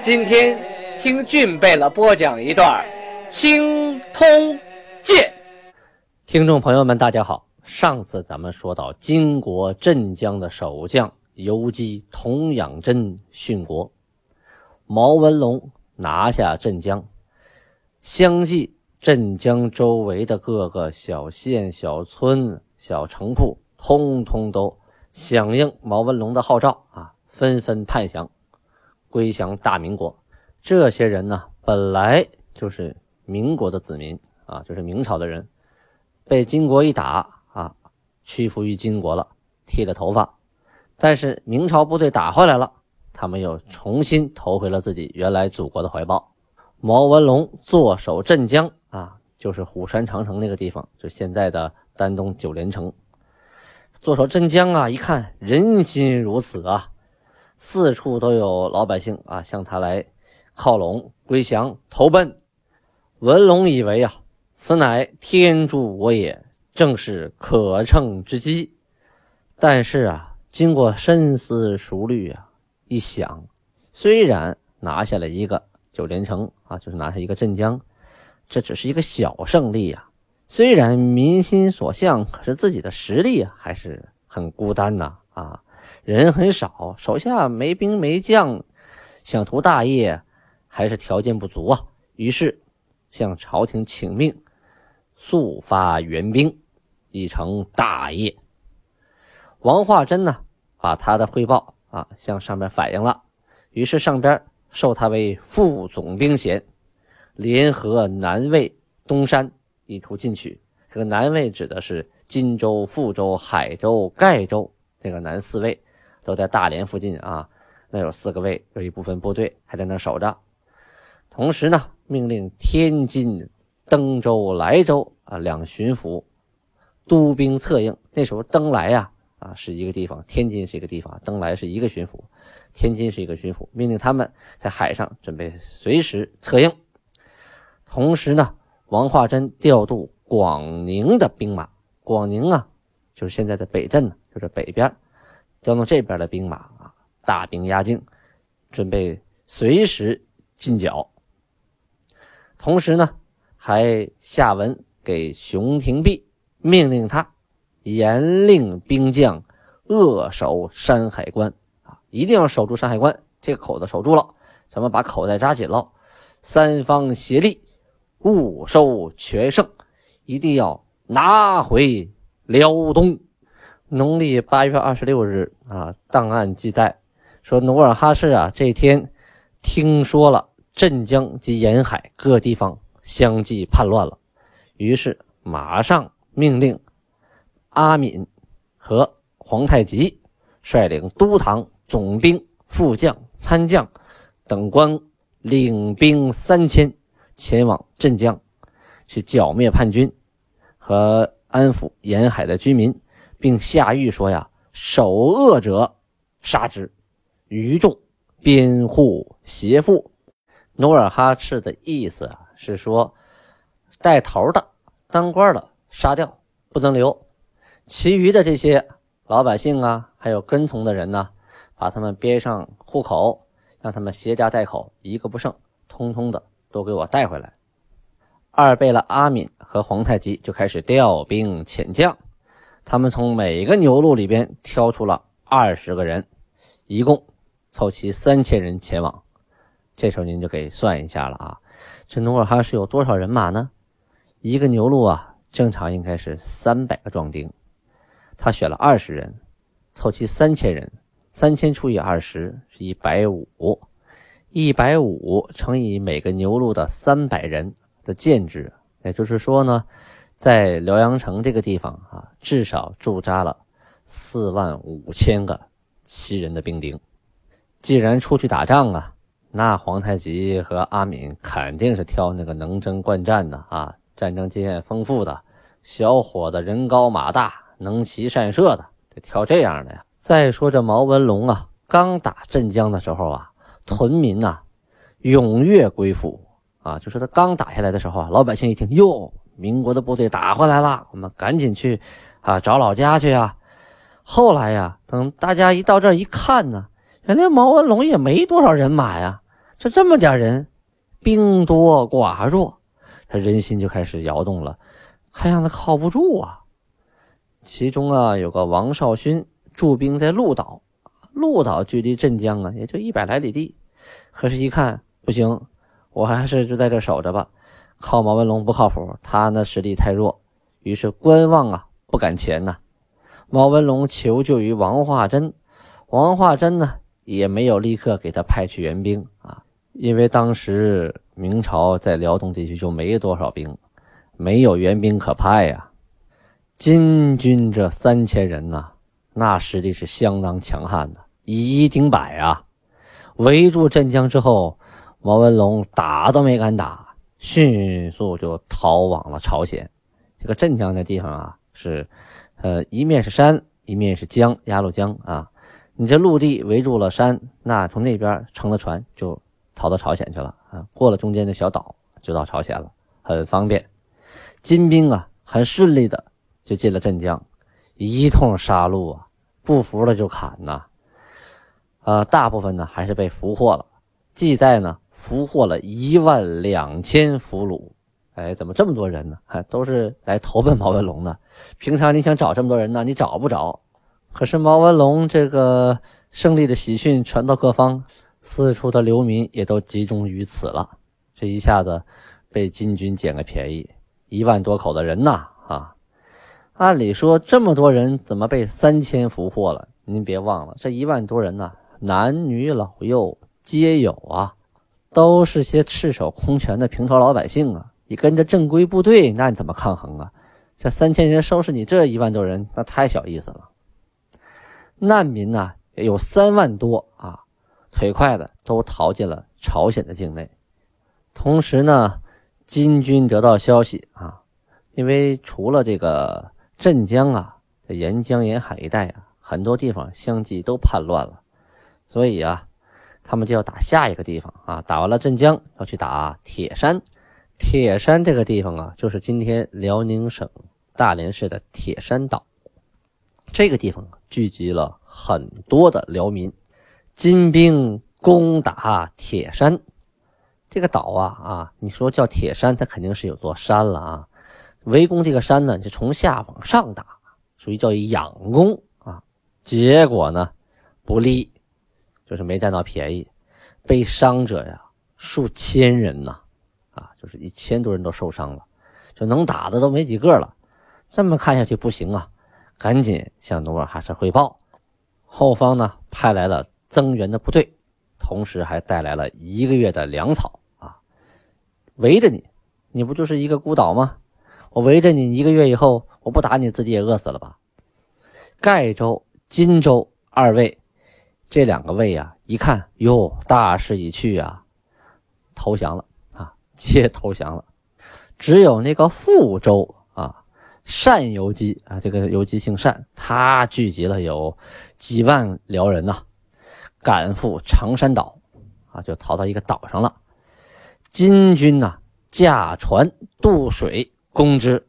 今天。听俊贝勒播讲一段《青通剑》。听众朋友们，大家好。上次咱们说到金国镇江的守将游击童养真殉国，毛文龙拿下镇江，相继镇江周围的各个小县、小村、小城铺，通通都响应毛文龙的号召啊，纷纷叛降，归降大明国。这些人呢，本来就是民国的子民啊，就是明朝的人，被金国一打啊，屈服于金国了，剃了头发。但是明朝部队打回来了，他们又重新投回了自己原来祖国的怀抱。毛文龙坐守镇江啊，就是虎山长城那个地方，就现在的丹东九连城。坐守镇江啊，一看人心如此啊，四处都有老百姓啊向他来。靠拢归降投奔，文龙以为啊，此乃天助我也，正是可乘之机。但是啊，经过深思熟虑啊，一想，虽然拿下了一个九连城啊，就是拿下一个镇江，这只是一个小胜利呀。虽然民心所向，可是自己的实力还是很孤单呐啊，人很少，手下没兵没将，想图大业。还是条件不足啊，于是向朝廷请命，速发援兵，以成大业。王化贞呢，把他的汇报啊向上面反映了，于是上边授他为副总兵衔，联合南魏、东山，意图进取。这个南魏指的是荆州、富州、海州、盖州，这个南四卫都在大连附近啊，那有四个卫，有一部分部队还在那守着。同时呢，命令天津、登州、莱州啊两巡抚督兵策应。那时候登莱呀啊是一个地方，天津是一个地方，登莱是一个巡抚，天津是一个巡抚，命令他们在海上准备随时策应。同时呢，王化贞调度广宁的兵马，广宁啊就是现在的北镇呢，就是北边，调动这边的兵马啊，大兵压境，准备随时进剿。同时呢，还下文给熊廷弼，命令他严令兵将扼守山海关啊，一定要守住山海关这个口子，守住了，咱们把口袋扎紧了，三方协力，务收全胜，一定要拿回辽东。农历八月二十六日啊，档案记载说，努尔哈赤啊，这天听说了。镇江及沿海各地方相继叛乱了，于是马上命令阿敏和皇太极率领都堂总兵、副将、参将等官领兵三千前往镇江，去剿灭叛军和安抚沿海的居民，并下谕说：“呀，首恶者杀之，余众边护邪妇。”努尔哈赤的意思啊，是说带头的当官的杀掉，不能留；其余的这些老百姓啊，还有跟从的人呢，把他们编上户口，让他们携家带口，一个不剩，通通的都给我带回来。二贝勒阿敏和皇太极就开始调兵遣将，他们从每个牛录里边挑出了二十个人，一共凑齐三千人前往。这时候您就给算一下了啊，这努尔哈赤有多少人马呢？一个牛录啊，正常应该是三百个壮丁，他选了二十人，凑齐三千人，三千除以二十是一百五，一百五乘以每个牛录的三百人的建制，也就是说呢，在辽阳城这个地方啊，至少驻扎了四万五千个骑人的兵丁。既然出去打仗啊。那皇太极和阿敏肯定是挑那个能征惯战的啊，战争经验丰富的小伙子，人高马大，能骑善射的，得挑这样的呀。再说这毛文龙啊，刚打镇江的时候啊，屯民呐踊跃归附啊，就是他刚打下来的时候啊，老百姓一听哟，民国的部队打回来了，我们赶紧去啊找老家去啊。后来呀，等大家一到这儿一看呢，人家毛文龙也没多少人马呀，就这么点人，兵多寡弱，这人心就开始摇动了，看样子靠不住啊。其中啊，有个王少勋驻兵在鹿岛，鹿岛距离镇江啊也就一百来里地，可是，一看不行，我还是就在这守着吧，靠毛文龙不靠谱，他那实力太弱，于是观望啊，不敢前呐。毛文龙求救于王化贞，王化贞呢也没有立刻给他派去援兵啊，因为当时明朝在辽东地区就没多少兵，没有援兵可派呀。金军这三千人呐，那实力是相当强悍的，以一顶百啊！围住镇江之后，毛文龙打都没敢打，迅速就逃往了朝鲜。这个镇江那地方啊，是。呃，一面是山，一面是江，鸭绿江啊。你这陆地围住了山，那从那边乘了船就逃到朝鲜去了啊。过了中间的小岛就到朝鲜了，很方便。金兵啊，很顺利的就进了镇江，一通杀戮啊，不服了就砍呐。呃，大部分呢还是被俘获了，记载呢俘获了一万两千俘虏。哎，怎么这么多人呢？还都是来投奔毛文龙的。平常你想找这么多人呢，你找不着。可是毛文龙这个胜利的喜讯传到各方，四处的流民也都集中于此了。这一下子被金军捡个便宜，一万多口的人呐！啊，按理说这么多人怎么被三千俘获了？您别忘了，这一万多人呐，男女老幼皆有啊，都是些赤手空拳的平头老百姓啊。你跟着正规部队，那你怎么抗衡啊？这三千人收拾你这一万多人，那太小意思了。难民呢有三万多啊，腿快的都逃进了朝鲜的境内。同时呢，金军得到消息啊，因为除了这个镇江啊，沿江沿海一带啊，很多地方相继都叛乱了，所以啊，他们就要打下一个地方啊。打完了镇江，要去打铁山。铁山这个地方啊，就是今天辽宁省大连市的铁山岛。这个地方聚集了很多的辽民，金兵攻打铁山这个岛啊啊！你说叫铁山，它肯定是有座山了啊。围攻这个山呢，就从下往上打，属于叫仰攻啊。结果呢，不利，就是没占到便宜，被伤者呀数千人呐。啊，就是一千多人都受伤了，就能打的都没几个了。这么看下去不行啊，赶紧向努尔哈赤汇报。后方呢派来了增援的部队，同时还带来了一个月的粮草啊。围着你，你不就是一个孤岛吗？我围着你一个月以后，我不打你自己也饿死了吧？盖州、金州二位，这两个卫呀，一看哟，大势已去啊，投降了啊。皆投降了，只有那个富州啊，单游击啊，这个游击姓单，他聚集了有几万辽人呐，赶赴长山岛啊，就逃到一个岛上了。金军呐，驾船渡水攻之。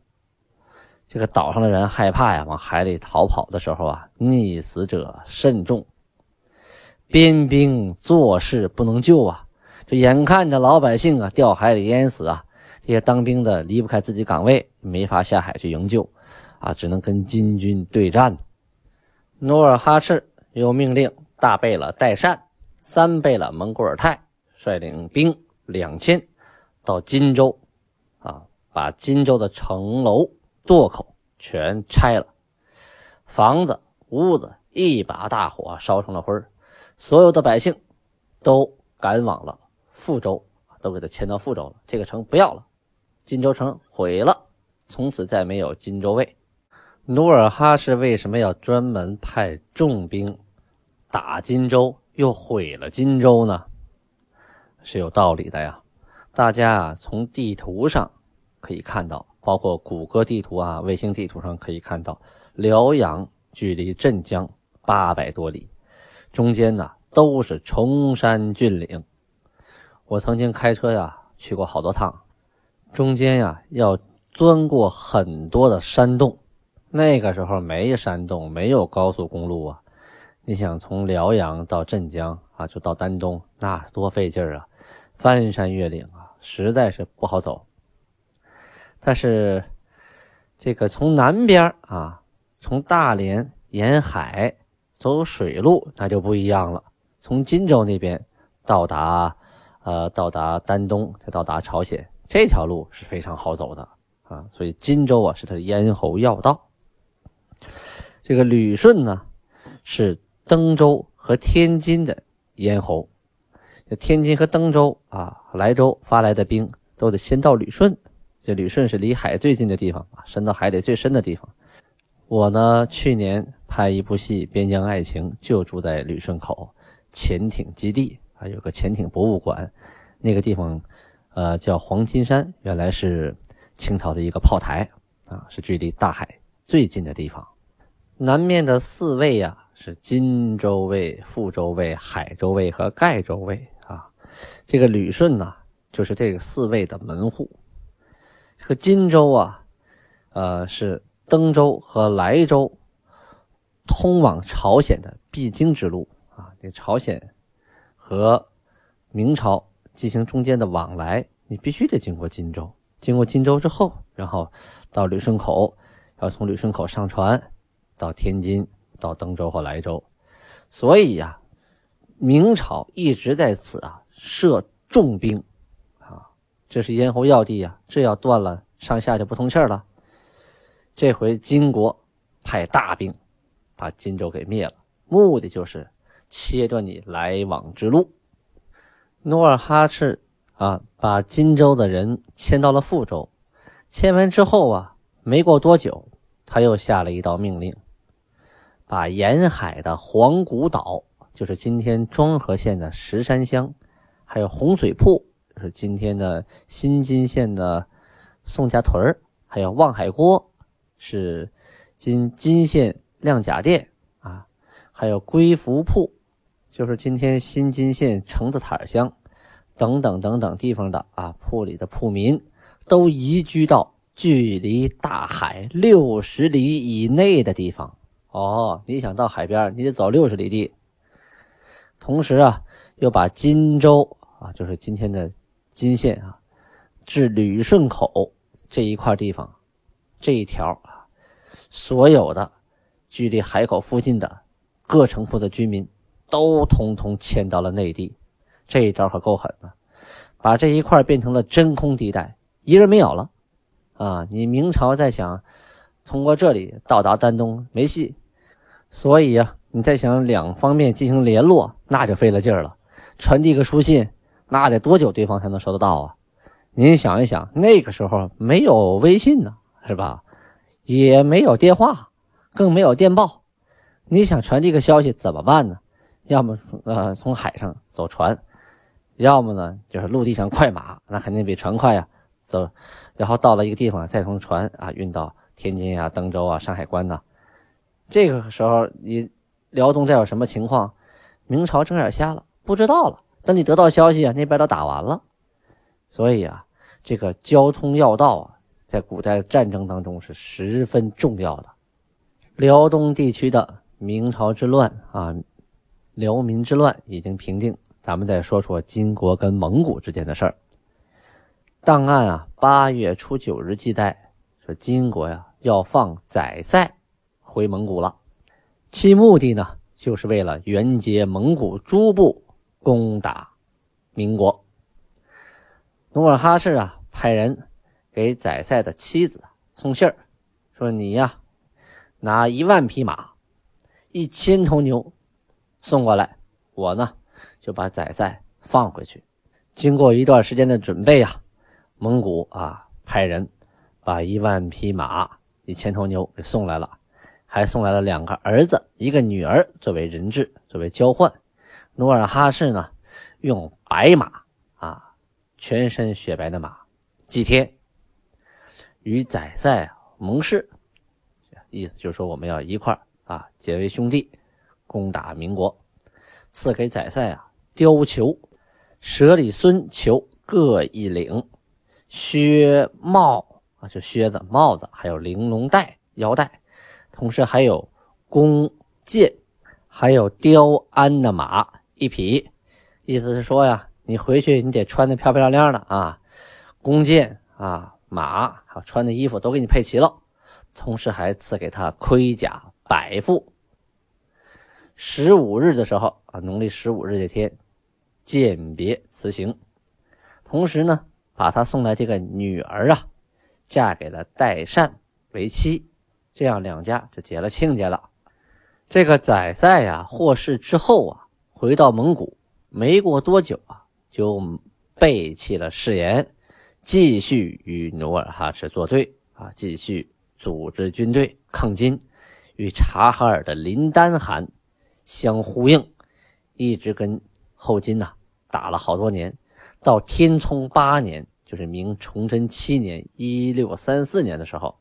这个岛上的人害怕呀，往海里逃跑的时候啊，溺死者甚众。边兵坐视不能救啊。就眼看着老百姓啊掉海里淹死啊，这些当兵的离不开自己岗位，没法下海去营救，啊，只能跟金军对战。努尔哈赤又命令大贝勒代善、三贝勒蒙古尔泰率领兵两千到金州，啊，把金州的城楼垛口全拆了，房子屋子一把大火烧成了灰所有的百姓都赶往了。富州都给他迁到富州了，这个城不要了，金州城毁了，从此再没有金州卫。努尔哈赤为什么要专门派重兵打金州，又毁了金州呢？是有道理的呀。大家啊，从地图上可以看到，包括谷歌地图啊、卫星地图上可以看到，辽阳距离镇江八百多里，中间呢都是崇山峻岭。我曾经开车呀去过好多趟，中间呀要钻过很多的山洞。那个时候没山洞，没有高速公路啊。你想从辽阳到镇江啊，就到丹东，那多费劲儿啊！翻山越岭啊，实在是不好走。但是这个从南边啊，从大连沿海走水路，那就不一样了。从荆州那边到达，呃，到达丹东，再到达朝鲜，这条路是非常好走的啊。所以荆州啊，是它的咽喉要道。这个旅顺呢，是。登州和天津的咽喉，这天津和登州啊、莱州发来的兵都得先到旅顺。这旅顺是离海最近的地方啊，深到海里最深的地方。我呢，去年拍一部戏《边疆爱情》，就住在旅顺口潜艇基地，还有个潜艇博物馆。那个地方，呃，叫黄金山，原来是清朝的一个炮台啊，是距离大海最近的地方。南面的四卫呀。是金州卫、富州卫、海州卫和盖州卫啊。这个旅顺呢，就是这个四卫的门户。这个荆州啊，呃，是登州和莱州通往朝鲜的必经之路啊。这朝鲜和明朝进行中间的往来，你必须得经过荆州。经过荆州之后，然后到旅顺口，要从旅顺口上船到天津。到登州和莱州，所以呀，明朝一直在此啊设重兵，啊，这是咽喉要地呀，这要断了，上下就不通气了。这回金国派大兵把荆州给灭了，目的就是切断你来往之路。努尔哈赤啊，把荆州的人迁到了富州，迁完之后啊，没过多久，他又下了一道命令。把沿海的黄古岛，就是今天庄河县的石山乡，还有洪水铺，就是今天的新津县的宋家屯，还有望海郭，是今金县亮甲店啊，还有归福铺，就是今天新津县橙子塔乡，等等等等地方的啊铺里的铺民，都移居到距离大海六十里以内的地方。哦，你想到海边，你得走六十里地。同时啊，又把荆州啊，就是今天的金县啊，至旅顺口这一块地方，这一条啊，所有的距离海口附近的各城铺的居民，都通通迁到了内地。这一招可够狠的，把这一块变成了真空地带，一人没有了。啊，你明朝再想通过这里到达丹东，没戏。所以呀，你再想两方面进行联络，那就费了劲儿了。传递个书信，那得多久对方才能收得到啊？您想一想，那个时候没有微信呢，是吧？也没有电话，更没有电报。你想传递个消息怎么办呢？要么呃从海上走船，要么呢就是陆地上快马，那肯定比船快呀。走，然后到了一个地方，再从船啊运到天津啊、登州啊、山海关呐。这个时候，你辽东再有什么情况，明朝睁眼瞎了，不知道了。等你得到消息啊，那边都打完了。所以啊，这个交通要道啊，在古代战争当中是十分重要的。辽东地区的明朝之乱啊，辽民之乱已经平定，咱们再说说金国跟蒙古之间的事儿。档案啊，八月初九日记载说，金国呀要放宰塞。回蒙古了，其目的呢，就是为了援结蒙古诸部攻打民国。努尔哈赤啊，派人给宰塞的妻子送信儿，说：“你呀，拿一万匹马，一千头牛送过来，我呢就把宰塞放回去。”经过一段时间的准备啊，蒙古啊派人把一万匹马、一千头牛给送来了。还送来了两个儿子，一个女儿作为人质，作为交换。努尔哈赤呢，用白马啊全身雪白的马，祭天，与宰赛盟誓，意思就是说我们要一块儿啊结为兄弟，攻打民国。赐给宰赛啊貂裘、舍里孙裘各一领，靴帽啊就靴子、帽子，还有玲珑带腰带，同时还有弓箭，还有雕鞍的马一匹。意思是说呀，你回去你得穿的漂漂亮亮的啊，弓箭啊、马还有穿的衣服都给你配齐了，同时还赐给他盔甲百副。十五日的时候啊，农历十五日这天，饯别辞行。同时呢，把他送来这个女儿啊，嫁给了代善为妻，这样两家就结了亲家了。这个宰赛呀获释之后啊，回到蒙古，没过多久啊，就背弃了誓言，继续与努尔哈赤作对啊，继续组织军队抗金，与察哈尔的林丹汗。相呼应，一直跟后金呐打了好多年，到天聪八年，就是明崇祯七年（一六三四年）的时候，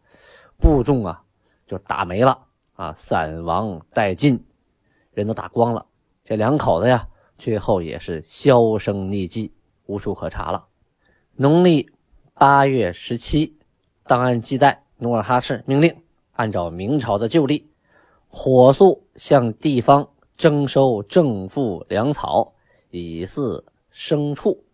部众啊就打没了啊，散亡殆尽，人都打光了。这两口子呀，最后也是销声匿迹，无处可查了。农历八月十七，档案记载，努尔哈赤命令按照明朝的旧例，火速向地方。征收正负粮草，以饲牲畜，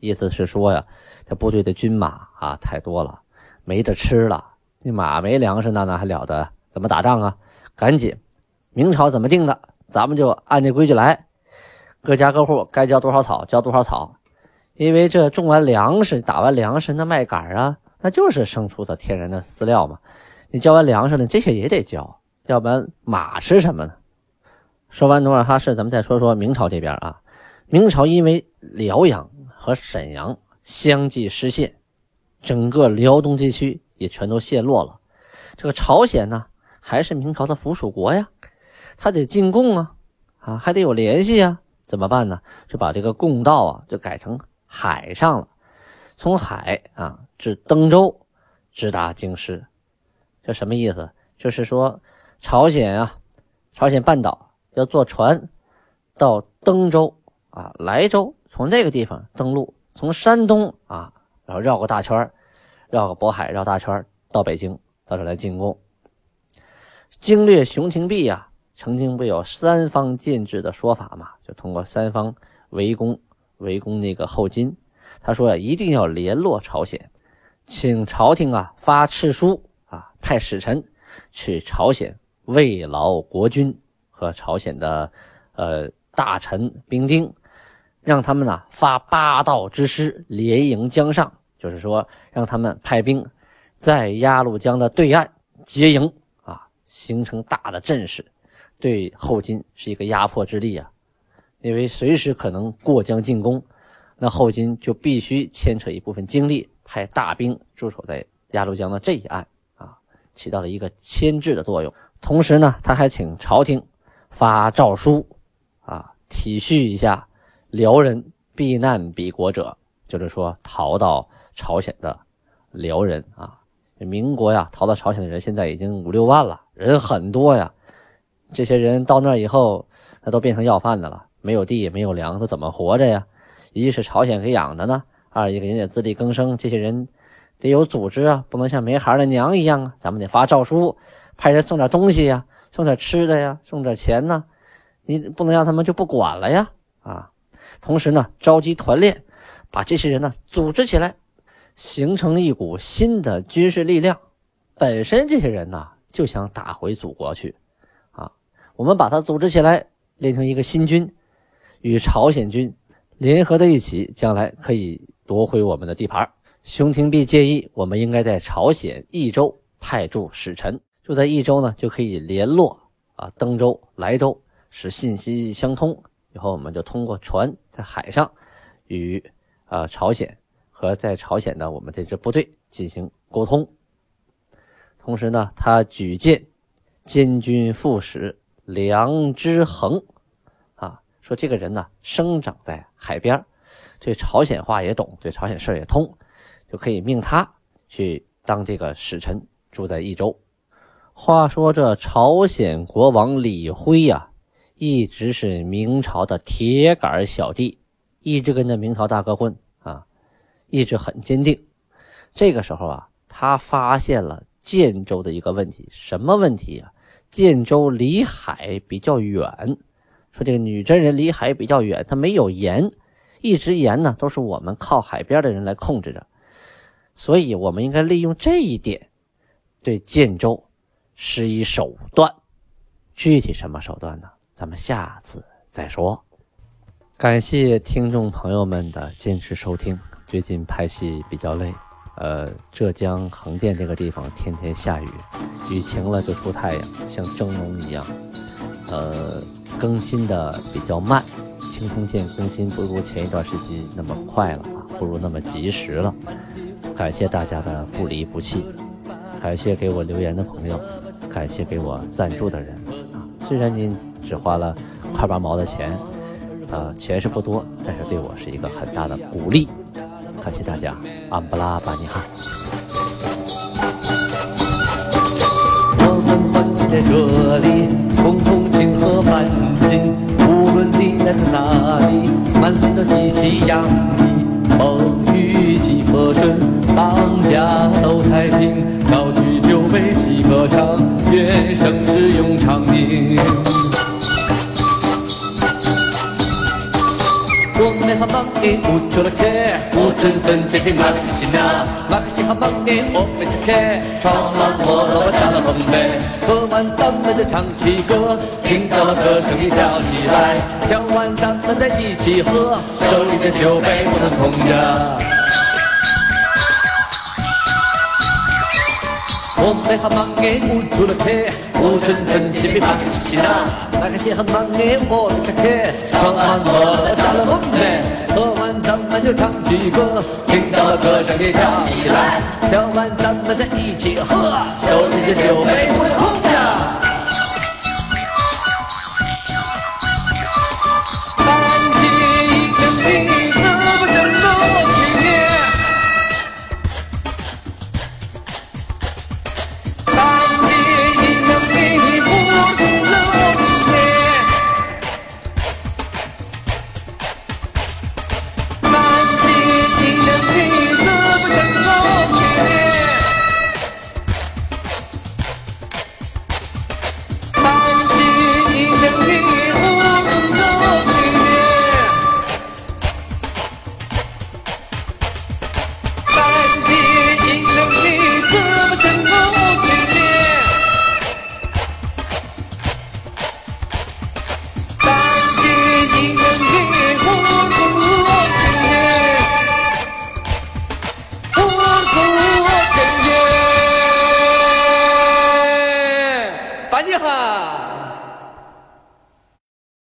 意思是说呀，这部队的军马啊太多了，没得吃了。那马没粮食，那哪还了得？怎么打仗啊？赶紧，明朝怎么定的，咱们就按这规矩来。各家各户该交多少草，交多少草。因为这种完粮食，打完粮食，那麦秆啊，那就是牲畜的天然的饲料嘛。你交完粮食呢，这些也得交，要不然马吃什么呢？说完努尔哈赤，咱们再说说明朝这边啊。明朝因为辽阳和沈阳相继失陷，整个辽东地区也全都陷落了。这个朝鲜呢，还是明朝的附属国呀，他得进贡啊，啊，还得有联系啊，怎么办呢？就把这个贡道啊，就改成海上了，从海啊至登州，直达京师。这什么意思？就是说朝鲜啊，朝鲜半岛。要坐船到登州啊，莱州，从那个地方登陆，从山东啊，然后绕个大圈绕个渤海，绕大圈到北京，到这来进攻。经略熊廷弼呀，曾经不有三方建制的说法嘛？就通过三方围攻，围攻那个后金。他说呀，一定要联络朝鲜，请朝廷啊发敕书啊，派使臣去朝鲜慰劳国君。和朝鲜的，呃大臣兵丁，让他们呢发八道之师连营江上，就是说让他们派兵在鸭绿江的对岸结营啊，形成大的阵势，对后金是一个压迫之力啊。因为随时可能过江进攻，那后金就必须牵扯一部分精力，派大兵驻守在鸭绿江的这一岸啊，起到了一个牵制的作用。同时呢，他还请朝廷。发诏书，啊，体恤一下辽人避难彼国者，就是说逃到朝鲜的辽人啊。民国呀，逃到朝鲜的人现在已经五六万了，人很多呀。这些人到那以后，那都变成要饭的了，没有地，没有粮，都怎么活着呀？一是朝鲜给养着呢，二一个人家自力更生，这些人得有组织啊，不能像没孩的娘一样啊。咱们得发诏书，派人送点东西呀。送点吃的呀，送点钱呢，你不能让他们就不管了呀啊！同时呢，召集团练，把这些人呢组织起来，形成一股新的军事力量。本身这些人呢就想打回祖国去啊，我们把他组织起来，练成一个新军，与朝鲜军联合在一起，将来可以夺回我们的地盘。熊廷弼建议，我们应该在朝鲜益州派驻使臣。就在益州呢，就可以联络啊，登州、莱州，使信息相通。以后我们就通过船在海上与啊朝鲜和在朝鲜的我们这支部队进行沟通。同时呢，他举荐监军副使梁之衡啊，说这个人呢生长在海边，对朝鲜话也懂，对朝鲜事也通，就可以命他去当这个使臣，住在益州。话说这朝鲜国王李辉呀，一直是明朝的铁杆小弟，一直跟着明朝大哥混啊，一直很坚定。这个时候啊，他发现了建州的一个问题，什么问题呀？建州离海比较远，说这个女真人离海比较远，他没有盐，一直盐呢都是我们靠海边的人来控制的，所以我们应该利用这一点，对建州。施以手段，具体什么手段呢？咱们下次再说。感谢听众朋友们的坚持收听。最近拍戏比较累，呃，浙江横店这个地方天天下雨，雨晴了就出太阳，像蒸笼一样。呃，更新的比较慢，青铜剑更新不如前一段时期那么快了啊，不如那么及时了。感谢大家的不离不弃。感谢给我留言的朋友，感谢给我赞助的人啊！虽然您只花了块八毛的钱，呃，钱是不多，但是对我是一个很大的鼓励。感谢大家，安布拉巴尼哈。我们欢聚在这里，共同庆贺繁景，你来自哪里，满脸的喜气洋溢，风雨几何顺。当家都太平，高举酒杯齐歌唱，愿盛世永长宁。我们好忙的不出了客，我真等这天马克西那，马克西好忙的我没吃客，闯了祸了我占了风杯，喝完咱们就唱起歌，听到了歌声你跳起来，跳完咱们再一起喝，手里的酒杯我们好忙哎，我出了客，我春春节比马克西那，马克西很忙哎，我的客，唱完了扎了风嘞，喝完咱们就唱起歌，听到歌声你跳起来，跳完咱们再一起喝，手里的酒杯不空。